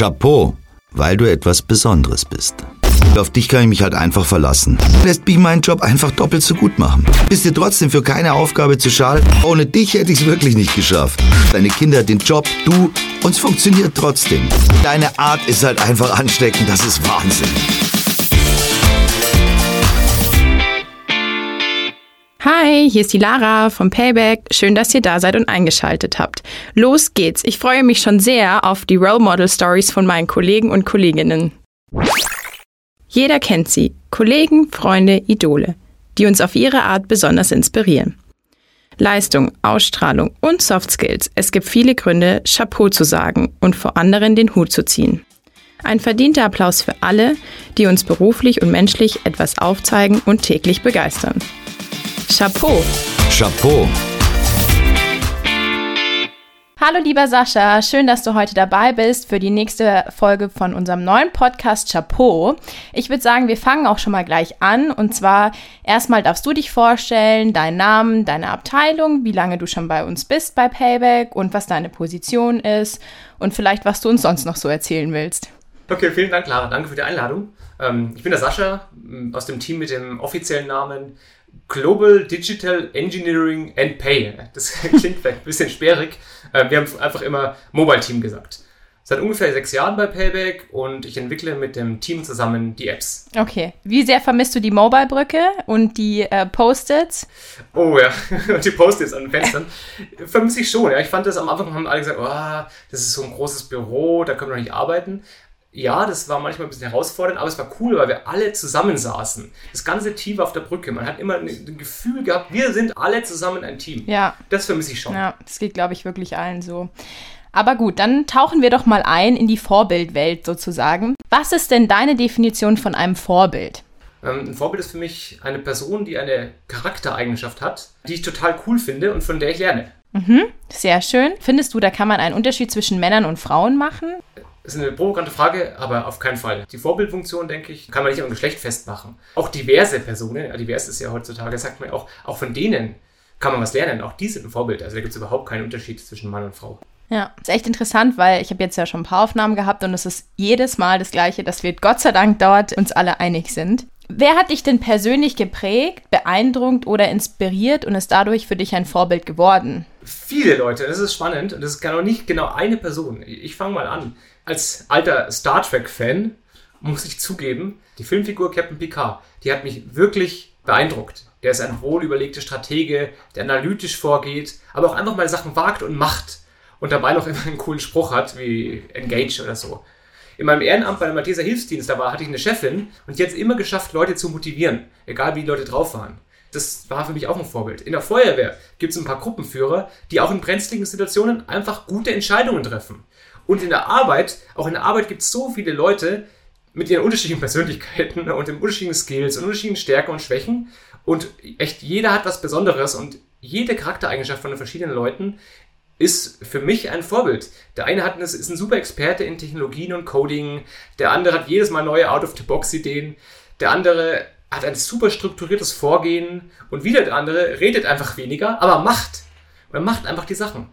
Chapeau, weil du etwas Besonderes bist. Auf dich kann ich mich halt einfach verlassen. Lässt mich meinen Job einfach doppelt so gut machen. Bist dir trotzdem für keine Aufgabe zu schal? Ohne dich hätte ich es wirklich nicht geschafft. Deine Kinder, den Job, du, uns funktioniert trotzdem. Deine Art ist halt einfach ansteckend, das ist Wahnsinn. Hi, hier ist die Lara vom Payback. Schön, dass ihr da seid und eingeschaltet habt. Los geht's. Ich freue mich schon sehr auf die Role Model Stories von meinen Kollegen und Kolleginnen. Jeder kennt sie. Kollegen, Freunde, Idole, die uns auf ihre Art besonders inspirieren. Leistung, Ausstrahlung und Soft Skills. Es gibt viele Gründe, Chapeau zu sagen und vor anderen den Hut zu ziehen. Ein verdienter Applaus für alle, die uns beruflich und menschlich etwas aufzeigen und täglich begeistern. Chapeau. Chapeau. Hallo lieber Sascha, schön, dass du heute dabei bist für die nächste Folge von unserem neuen Podcast Chapeau. Ich würde sagen, wir fangen auch schon mal gleich an. Und zwar erstmal darfst du dich vorstellen, deinen Namen, deine Abteilung, wie lange du schon bei uns bist bei Payback und was deine Position ist und vielleicht, was du uns sonst noch so erzählen willst. Okay, vielen Dank, Lara. Danke für die Einladung. Ähm, ich bin der Sascha aus dem Team mit dem offiziellen Namen Global Digital Engineering and Pay. Das klingt vielleicht ein bisschen sperrig. Äh, wir haben einfach immer Mobile Team gesagt. Seit ungefähr sechs Jahren bei Payback und ich entwickle mit dem Team zusammen die Apps. Okay. Wie sehr vermisst du die Mobile-Brücke und die äh, Post-its? Oh ja, die Post-its an den Fenstern. Vermisse ich schon. Ja. Ich fand das am Anfang, haben alle gesagt, oh, das ist so ein großes Büro, da können wir noch nicht arbeiten ja, das war manchmal ein bisschen herausfordernd, aber es war cool, weil wir alle zusammensaßen. Das ganze Team auf der Brücke. Man hat immer ein Gefühl gehabt, wir sind alle zusammen ein Team. Ja. Das vermisse ich schon. Ja, das geht, glaube ich, wirklich allen so. Aber gut, dann tauchen wir doch mal ein in die Vorbildwelt sozusagen. Was ist denn deine Definition von einem Vorbild? Ähm, ein Vorbild ist für mich eine Person, die eine Charaktereigenschaft hat, die ich total cool finde und von der ich lerne. Mhm, sehr schön. Findest du, da kann man einen Unterschied zwischen Männern und Frauen machen? Das ist eine provokante Frage, aber auf keinen Fall. Die Vorbildfunktion, denke ich, kann man nicht am Geschlecht festmachen. Auch diverse Personen, divers ist ja heutzutage, sagt man auch, auch von denen kann man was lernen. Auch die sind ein Vorbild. Also da gibt es überhaupt keinen Unterschied zwischen Mann und Frau. Ja, ist echt interessant, weil ich habe jetzt ja schon ein paar Aufnahmen gehabt und es ist jedes Mal das Gleiche, dass wir Gott sei Dank dort uns alle einig sind. Wer hat dich denn persönlich geprägt, beeindruckt oder inspiriert und ist dadurch für dich ein Vorbild geworden? Viele Leute, das ist spannend und das ist genau nicht genau eine Person. Ich fange mal an als alter Star Trek-Fan muss ich zugeben, die Filmfigur Captain Picard, die hat mich wirklich beeindruckt. Der ist ein wohl überlegter Stratege, der analytisch vorgeht, aber auch einfach mal Sachen wagt und macht und dabei noch immer einen coolen Spruch hat, wie Engage oder so. In meinem Ehrenamt bei der Malteser Hilfsdienst, da war, hatte ich eine Chefin und die hat es immer geschafft, Leute zu motivieren, egal wie die Leute drauf waren. Das war für mich auch ein Vorbild. In der Feuerwehr gibt es ein paar Gruppenführer, die auch in brenzligen Situationen einfach gute Entscheidungen treffen. Und in der Arbeit, auch in der Arbeit gibt es so viele Leute mit ihren unterschiedlichen Persönlichkeiten und den unterschiedlichen Skills und unterschiedlichen Stärken und Schwächen. Und echt jeder hat was Besonderes und jede Charaktereigenschaft von den verschiedenen Leuten ist für mich ein Vorbild. Der eine hat, ist ein super Experte in Technologien und Coding, der andere hat jedes Mal neue Out-of-the-Box-Ideen, der andere hat ein super strukturiertes Vorgehen und wieder der andere redet einfach weniger, aber macht. Er macht einfach die Sachen.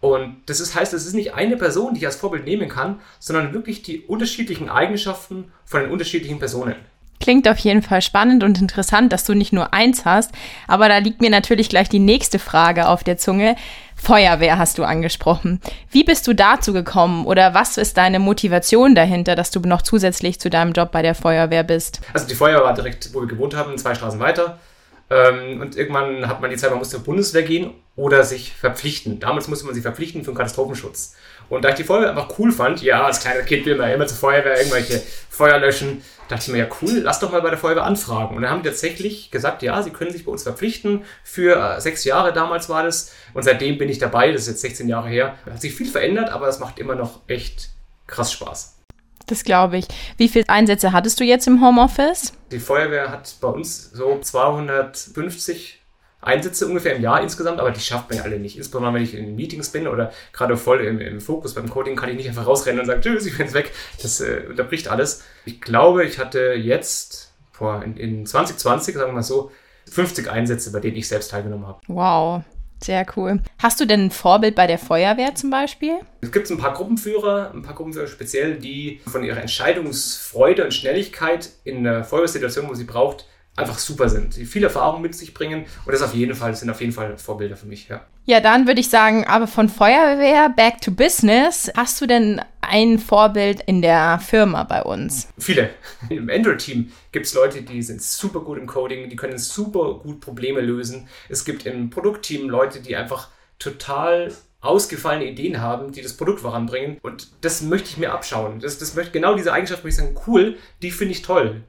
Und das ist, heißt, es ist nicht eine Person, die ich als Vorbild nehmen kann, sondern wirklich die unterschiedlichen Eigenschaften von den unterschiedlichen Personen. Klingt auf jeden Fall spannend und interessant, dass du nicht nur eins hast. Aber da liegt mir natürlich gleich die nächste Frage auf der Zunge. Feuerwehr hast du angesprochen. Wie bist du dazu gekommen oder was ist deine Motivation dahinter, dass du noch zusätzlich zu deinem Job bei der Feuerwehr bist? Also die Feuerwehr war direkt, wo wir gewohnt haben, zwei Straßen weiter. Ähm, und irgendwann hat man die Zeit, man musste zur Bundeswehr gehen oder sich verpflichten. Damals musste man sich verpflichten für den Katastrophenschutz. Und da ich die Feuerwehr einfach cool fand, ja, als kleiner Kind will man immer zur Feuerwehr irgendwelche Feuer löschen, dachte ich mir, ja cool, lass doch mal bei der Feuerwehr anfragen. Und dann haben die tatsächlich gesagt, ja, sie können sich bei uns verpflichten. Für äh, sechs Jahre damals war das. Und seitdem bin ich dabei, das ist jetzt 16 Jahre her. Hat sich viel verändert, aber es macht immer noch echt krass Spaß. Das glaube ich. Wie viele Einsätze hattest du jetzt im Homeoffice? Die Feuerwehr hat bei uns so 250 Einsätze ungefähr im Jahr insgesamt, aber die schafft man ja alle nicht. Insbesondere wenn ich in Meetings bin oder gerade voll im, im Fokus beim Coding, kann ich nicht einfach rausrennen und sagen, tschüss, ich bin jetzt weg. Das äh, unterbricht alles. Ich glaube, ich hatte jetzt vor, in, in 2020, sagen wir mal so, 50 Einsätze, bei denen ich selbst teilgenommen habe. Wow. Sehr cool. Hast du denn ein Vorbild bei der Feuerwehr zum Beispiel? Es gibt ein paar Gruppenführer, ein paar Gruppenführer speziell, die von ihrer Entscheidungsfreude und Schnelligkeit in der Feuerwehrsituation, wo sie braucht, einfach super sind, die viel Erfahrung mit sich bringen und das auf jeden Fall das sind auf jeden Fall Vorbilder für mich, ja. Ja, dann würde ich sagen, aber von Feuerwehr back to business. Hast du denn ein Vorbild in der Firma bei uns? Viele. Im Android-Team gibt es Leute, die sind super gut im Coding, die können super gut Probleme lösen. Es gibt im Produktteam Leute, die einfach total ausgefallene Ideen haben, die das Produkt voranbringen. Und das möchte ich mir abschauen. Das, das möchte, genau diese Eigenschaft möchte ich sagen, cool, die finde ich toll.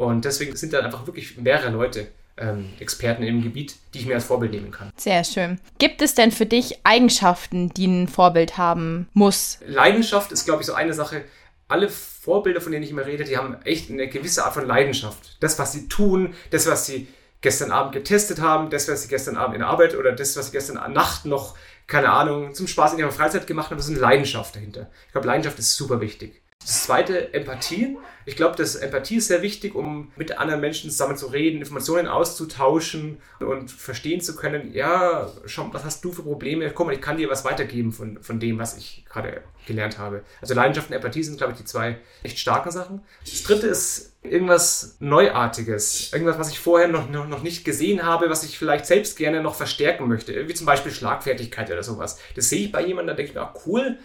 Und deswegen sind da einfach wirklich mehrere Leute ähm, Experten im Gebiet, die ich mir als Vorbild nehmen kann. Sehr schön. Gibt es denn für dich Eigenschaften, die ein Vorbild haben muss? Leidenschaft ist, glaube ich, so eine Sache. Alle Vorbilder, von denen ich immer rede, die haben echt eine gewisse Art von Leidenschaft. Das, was sie tun, das, was sie gestern Abend getestet haben, das, was sie gestern Abend in der Arbeit oder das, was sie gestern Nacht noch, keine Ahnung, zum Spaß in ihrer Freizeit gemacht haben, das ist eine Leidenschaft dahinter. Ich glaube, Leidenschaft ist super wichtig. Das zweite, Empathie. Ich glaube, dass Empathie ist sehr wichtig, um mit anderen Menschen zusammen zu reden, Informationen auszutauschen und verstehen zu können, ja, schau, was hast du für Probleme? Guck mal, ich kann dir was weitergeben von, von dem, was ich gerade gelernt habe. Also Leidenschaft und Empathie sind, glaube ich, die zwei echt starken Sachen. Das dritte ist irgendwas Neuartiges. Irgendwas, was ich vorher noch, noch, noch nicht gesehen habe, was ich vielleicht selbst gerne noch verstärken möchte. Wie zum Beispiel Schlagfertigkeit oder sowas. Das sehe ich bei jemandem, da denke ich mir, ah, cool,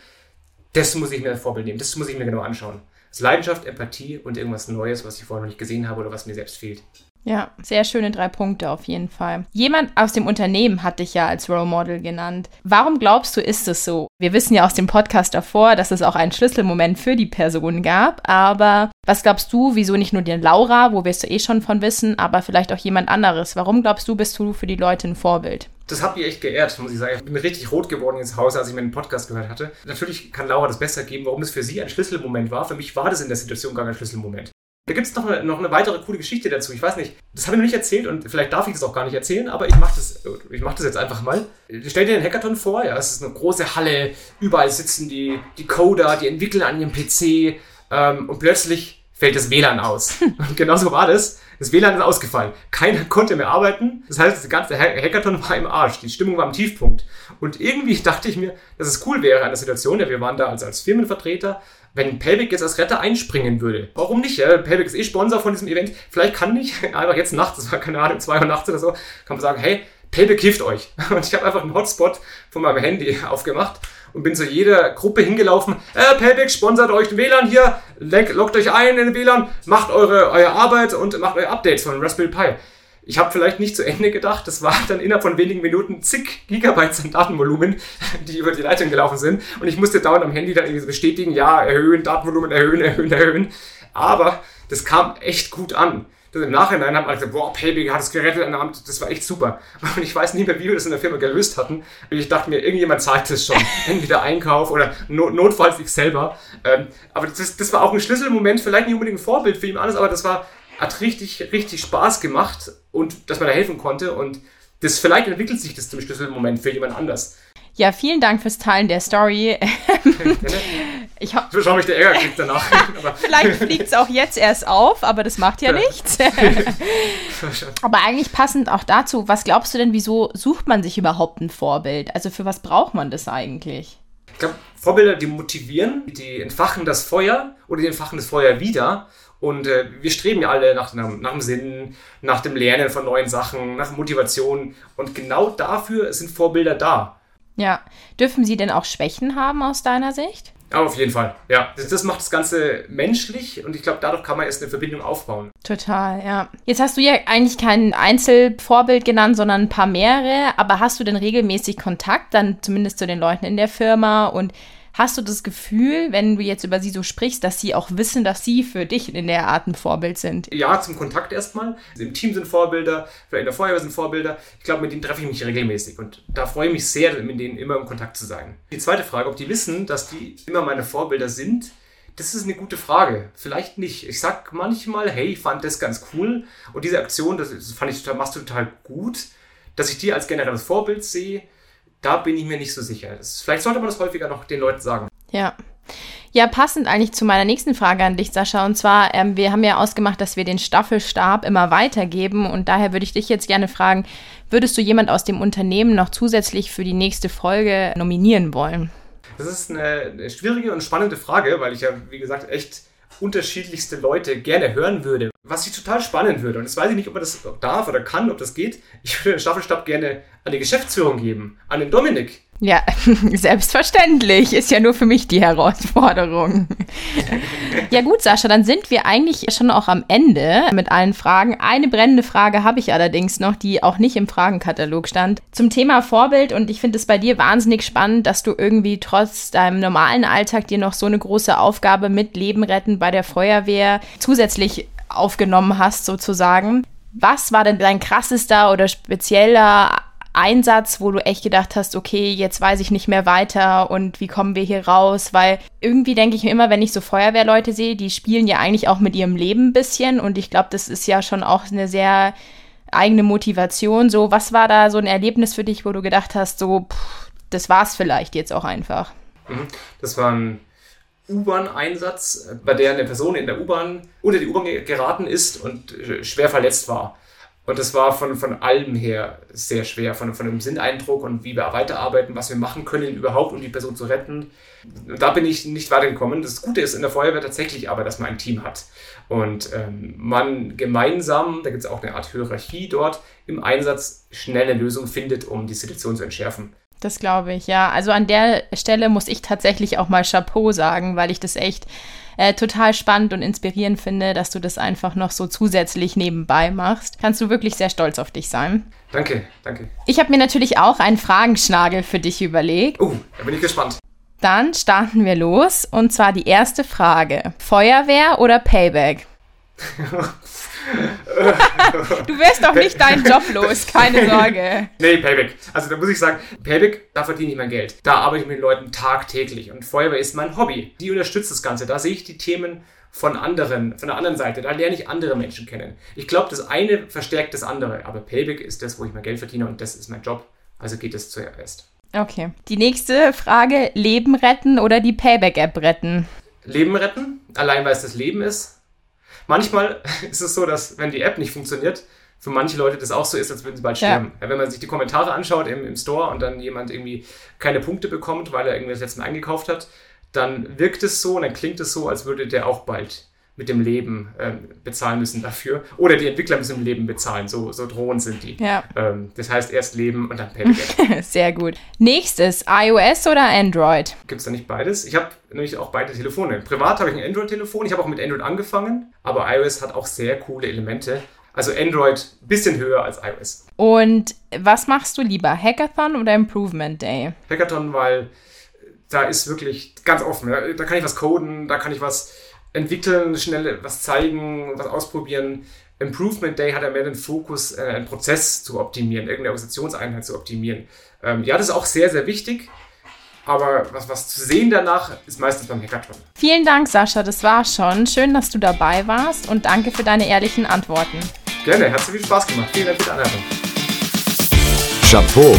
das muss ich mir als Vorbild nehmen, das muss ich mir genau anschauen. Das ist Leidenschaft, Empathie und irgendwas Neues, was ich vorher noch nicht gesehen habe oder was mir selbst fehlt. Ja, sehr schöne drei Punkte auf jeden Fall. Jemand aus dem Unternehmen hat dich ja als Role Model genannt. Warum glaubst du, ist es so? Wir wissen ja aus dem Podcast davor, dass es auch einen Schlüsselmoment für die Person gab. Aber was glaubst du, wieso nicht nur die Laura, wo wir es eh schon von wissen, aber vielleicht auch jemand anderes? Warum glaubst du, bist du für die Leute ein Vorbild? Das hat mich echt geehrt, muss ich sagen. Ich bin richtig rot geworden ins Haus, als ich meinen Podcast gehört hatte. Natürlich kann Laura das besser geben, warum es für sie ein Schlüsselmoment war. Für mich war das in der Situation gar kein Schlüsselmoment. Da gibt es noch eine, noch eine weitere coole Geschichte dazu. Ich weiß nicht, das habe ich noch nicht erzählt und vielleicht darf ich das auch gar nicht erzählen, aber ich mache das, mach das jetzt einfach mal. Stell dir den Hackathon vor, ja, es ist eine große Halle, überall sitzen die, die Coder, die entwickeln an ihrem PC ähm, und plötzlich fällt das WLAN aus. Und genauso war das. Das WLAN ist ausgefallen. Keiner konnte mehr arbeiten. Das heißt, das ganze Hackathon war im Arsch. Die Stimmung war am Tiefpunkt. Und irgendwie dachte ich mir, dass es cool wäre an der Situation, ja, wir waren da als, als Firmenvertreter, wenn Pelvic jetzt als Retter einspringen würde. Warum nicht? Ja? Pelvic ist eh Sponsor von diesem Event. Vielleicht kann ich einfach jetzt nachts, das war keine Ahnung, 2 Uhr nachts oder so, kann man sagen, hey, Pelvic hilft euch. Und ich habe einfach einen Hotspot von meinem Handy aufgemacht und bin zu jeder Gruppe hingelaufen. Äh, Pelvic sponsert euch den WLAN hier, loggt euch ein in den WLAN, macht eure, eure Arbeit und macht eure Updates von Raspberry Pi. Ich habe vielleicht nicht zu Ende gedacht. Das war dann innerhalb von wenigen Minuten zig Gigabytes an Datenvolumen, die über die Leitung gelaufen sind. Und ich musste dauernd am Handy dann irgendwie bestätigen, ja, erhöhen, Datenvolumen erhöhen, erhöhen, erhöhen. Aber das kam echt gut an. Im Nachhinein haben alle gesagt, boah, Payback hat es gerettet. Das war echt super. Und ich weiß nicht mehr, wie wir das in der Firma gelöst hatten. Und ich dachte mir, irgendjemand zahlt das schon. Entweder Einkauf oder not notfalls ich selber. Ähm, aber das, das war auch ein Schlüsselmoment, vielleicht nicht unbedingt ein Vorbild für jemand anderes, aber das war hat richtig, richtig Spaß gemacht und dass man da helfen konnte. Und das vielleicht entwickelt sich das zum Schlüsselmoment für jemand anders. Ja, vielen Dank fürs Teilen der Story. ich hoffe, schau mich der Ärger kriegt danach. Vielleicht fliegt es auch jetzt erst auf, aber das macht ja, ja. nichts. aber eigentlich passend auch dazu, was glaubst du denn, wieso sucht man sich überhaupt ein Vorbild? Also für was braucht man das eigentlich? Ich glaube, Vorbilder, die motivieren, die entfachen das Feuer oder die entfachen das Feuer wieder. Und äh, wir streben ja alle nach, nach, nach dem Sinn, nach dem Lernen von neuen Sachen, nach Motivation. Und genau dafür sind Vorbilder da. Ja. Dürfen sie denn auch Schwächen haben aus deiner Sicht? Ja, auf jeden Fall. Ja, das, das macht das Ganze menschlich und ich glaube, dadurch kann man erst eine Verbindung aufbauen. Total, ja. Jetzt hast du ja eigentlich kein Einzelvorbild genannt, sondern ein paar mehrere. Aber hast du denn regelmäßig Kontakt dann zumindest zu den Leuten in der Firma und Hast du das Gefühl, wenn du jetzt über sie so sprichst, dass sie auch wissen, dass sie für dich in der Art ein Vorbild sind? Ja, zum Kontakt erstmal. Im Team sind Vorbilder, vielleicht in der Feuerwehr sind Vorbilder. Ich glaube, mit denen treffe ich mich regelmäßig und da freue ich mich sehr, mit denen immer im Kontakt zu sein. Die zweite Frage, ob die wissen, dass die immer meine Vorbilder sind, das ist eine gute Frage. Vielleicht nicht. Ich sag manchmal, hey, ich fand das ganz cool und diese Aktion, das fand ich total, machst du total gut, dass ich die als generelles Vorbild sehe da bin ich mir nicht so sicher. Vielleicht sollte man das häufiger noch den Leuten sagen. Ja. Ja, passend eigentlich zu meiner nächsten Frage an dich, Sascha. Und zwar, ähm, wir haben ja ausgemacht, dass wir den Staffelstab immer weitergeben. Und daher würde ich dich jetzt gerne fragen, würdest du jemand aus dem Unternehmen noch zusätzlich für die nächste Folge nominieren wollen? Das ist eine schwierige und spannende Frage, weil ich ja, wie gesagt, echt unterschiedlichste Leute gerne hören würde. Was ich total spannend würde, und jetzt weiß ich nicht, ob man das darf oder kann, ob das geht, ich würde den Staffelstab gerne an die Geschäftsführung geben, an den Dominik. Ja, selbstverständlich. Ist ja nur für mich die Herausforderung. ja gut, Sascha, dann sind wir eigentlich schon auch am Ende mit allen Fragen. Eine brennende Frage habe ich allerdings noch, die auch nicht im Fragenkatalog stand. Zum Thema Vorbild und ich finde es bei dir wahnsinnig spannend, dass du irgendwie trotz deinem normalen Alltag dir noch so eine große Aufgabe mit Leben retten bei der Feuerwehr zusätzlich aufgenommen hast sozusagen. Was war denn dein krassester oder spezieller Einsatz, wo du echt gedacht hast, okay, jetzt weiß ich nicht mehr weiter und wie kommen wir hier raus? Weil irgendwie denke ich mir immer, wenn ich so Feuerwehrleute sehe, die spielen ja eigentlich auch mit ihrem Leben ein bisschen und ich glaube, das ist ja schon auch eine sehr eigene Motivation. So, was war da so ein Erlebnis für dich, wo du gedacht hast, so, pff, das war's vielleicht jetzt auch einfach? Mhm. Das war ein U-Bahn-Einsatz, bei der eine Person in der U-Bahn unter die U-Bahn geraten ist und schwer verletzt war. Und das war von, von allem her sehr schwer, von, von dem Sinneindruck und wie wir weiterarbeiten, was wir machen können überhaupt, um die Person zu retten. Da bin ich nicht weitergekommen. Das Gute ist in der Feuerwehr tatsächlich aber, dass man ein Team hat. Und ähm, man gemeinsam, da gibt es auch eine Art Hierarchie dort, im Einsatz schnelle Lösungen findet, um die Situation zu entschärfen. Das glaube ich, ja. Also an der Stelle muss ich tatsächlich auch mal Chapeau sagen, weil ich das echt äh, total spannend und inspirierend finde, dass du das einfach noch so zusätzlich nebenbei machst. Kannst du wirklich sehr stolz auf dich sein. Danke, danke. Ich habe mir natürlich auch einen Fragenschnagel für dich überlegt. Oh, uh, da bin ich gespannt. Dann starten wir los und zwar die erste Frage. Feuerwehr oder Payback? du wirst doch nicht deinen Job los, keine Sorge. Nee, Payback. Also da muss ich sagen, Payback, da verdiene ich mein Geld. Da arbeite ich mit den Leuten tagtäglich und Feuerwehr ist mein Hobby. Die unterstützt das Ganze. Da sehe ich die Themen von anderen, von der anderen Seite. Da lerne ich andere Menschen kennen. Ich glaube, das eine verstärkt das andere. Aber Payback ist das, wo ich mein Geld verdiene und das ist mein Job. Also geht es zuerst. Okay. Die nächste Frage: Leben retten oder die Payback-App retten? Leben retten, allein weil es das Leben ist. Manchmal ist es so, dass wenn die App nicht funktioniert, für manche Leute das auch so ist, als würden sie bald sterben. Ja. Wenn man sich die Kommentare anschaut im, im Store und dann jemand irgendwie keine Punkte bekommt, weil er irgendwie das letzte Mal eingekauft hat, dann wirkt es so und dann klingt es so, als würde der auch bald mit dem Leben ähm, bezahlen müssen dafür. Oder die Entwickler müssen im Leben bezahlen. So, so drohend sind die. Ja. Ähm, das heißt erst Leben und dann Payback. Sehr gut. Nächstes, iOS oder Android? Gibt es da nicht beides? Ich habe nämlich auch beide Telefone. Privat habe ich ein Android-Telefon. Ich habe auch mit Android angefangen. Aber iOS hat auch sehr coole Elemente. Also Android ein bisschen höher als iOS. Und was machst du lieber, Hackathon oder Improvement Day? Hackathon, weil da ist wirklich ganz offen. Da kann ich was coden, da kann ich was entwickeln, schnell was zeigen, was ausprobieren. Improvement Day hat ja mehr den Fokus, äh, einen Prozess zu optimieren, irgendeine Organisationseinheit zu optimieren. Ähm, ja, das ist auch sehr, sehr wichtig. Aber was, was zu sehen danach ist meistens beim Hackathon. Vielen Dank, Sascha, das war schon. Schön, dass du dabei warst und danke für deine ehrlichen Antworten. Gerne, hat sehr viel Spaß gemacht. Vielen Dank für die Anleitung. Chapeau